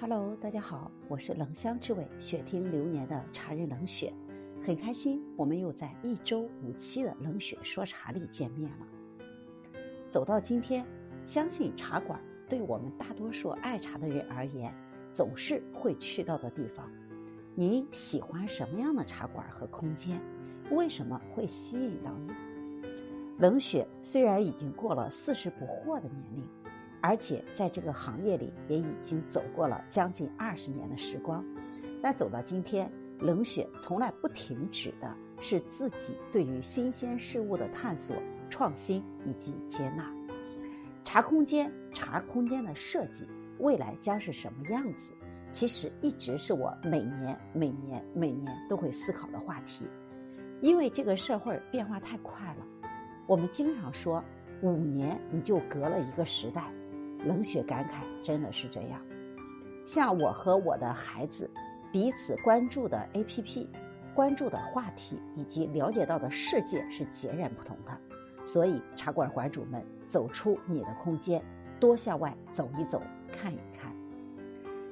Hello，大家好，我是冷香之味雪听流年的茶人冷雪，很开心我们又在一周五期的冷雪说茶里见面了。走到今天，相信茶馆对我们大多数爱茶的人而言，总是会去到的地方。你喜欢什么样的茶馆和空间？为什么会吸引到你？冷雪虽然已经过了四十不惑的年龄。而且在这个行业里也已经走过了将近二十年的时光，但走到今天，冷血从来不停止的是自己对于新鲜事物的探索、创新以及接纳。茶空间、茶空间的设计未来将是什么样子？其实一直是我每年、每年、每年都会思考的话题，因为这个社会变化太快了。我们经常说，五年你就隔了一个时代。冷血感慨，真的是这样。像我和我的孩子彼此关注的 APP、关注的话题以及了解到的世界是截然不同的。所以，茶馆馆主们，走出你的空间，多向外走一走，看一看。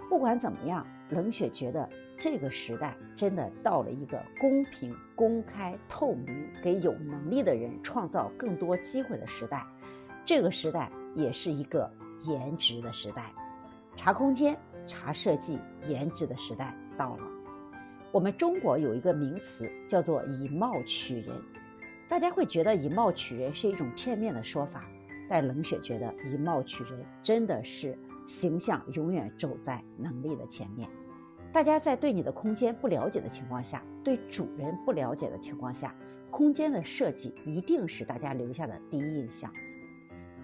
不管怎么样，冷血觉得这个时代真的到了一个公平、公开、透明，给有能力的人创造更多机会的时代。这个时代也是一个。颜值的时代，查空间、查设计、颜值的时代到了。我们中国有一个名词叫做“以貌取人”，大家会觉得“以貌取人”是一种片面的说法，但冷血觉得“以貌取人”真的是形象永远走在能力的前面。大家在对你的空间不了解的情况下，对主人不了解的情况下，空间的设计一定是大家留下的第一印象。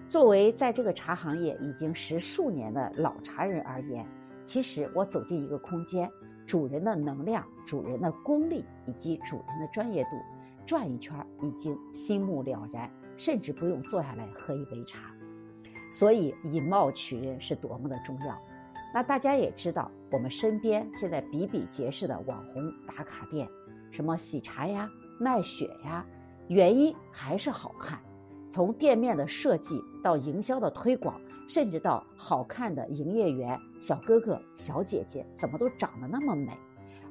作为在这个茶行业已经十数年的老茶人而言，其实我走进一个空间，主人的能量、主人的功力以及主人的专业度，转一圈已经心目了然，甚至不用坐下来喝一杯茶。所以以貌取人是多么的重要。那大家也知道，我们身边现在比比皆是的网红打卡店，什么喜茶呀、奈雪呀，原因还是好看。从店面的设计到营销的推广，甚至到好看的营业员小哥哥、小姐姐，怎么都长得那么美？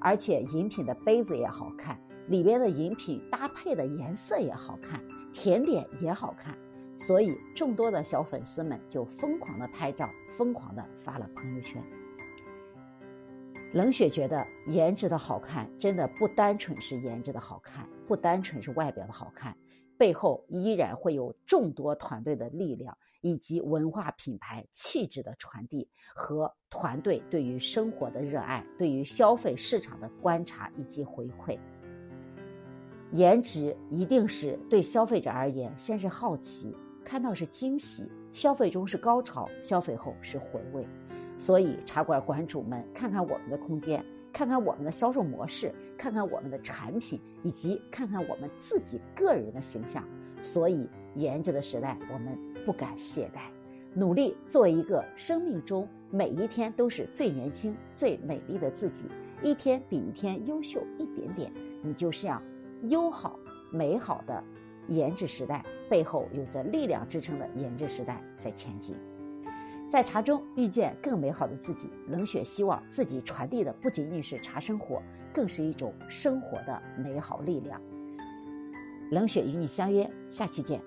而且饮品的杯子也好看，里边的饮品搭配的颜色也好看，甜点也好看，所以众多的小粉丝们就疯狂的拍照，疯狂的发了朋友圈。冷雪觉得颜值的好看，真的不单纯是颜值的好看，不单纯是外表的好看。背后依然会有众多团队的力量，以及文化品牌气质的传递和团队对于生活的热爱，对于消费市场的观察以及回馈。颜值一定是对消费者而言，先是好奇，看到是惊喜，消费中是高潮，消费后是回味。所以茶馆馆主们，看看我们的空间。看看我们的销售模式，看看我们的产品，以及看看我们自己个人的形象。所以，颜值的时代，我们不敢懈怠，努力做一个生命中每一天都是最年轻、最美丽的自己，一天比一天优秀一点点。你就是要优好、美好的颜值时代，背后有着力量支撑的颜值时代在前进。在茶中遇见更美好的自己，冷雪希望自己传递的不仅仅是茶生活，更是一种生活的美好力量。冷雪与你相约，下期见。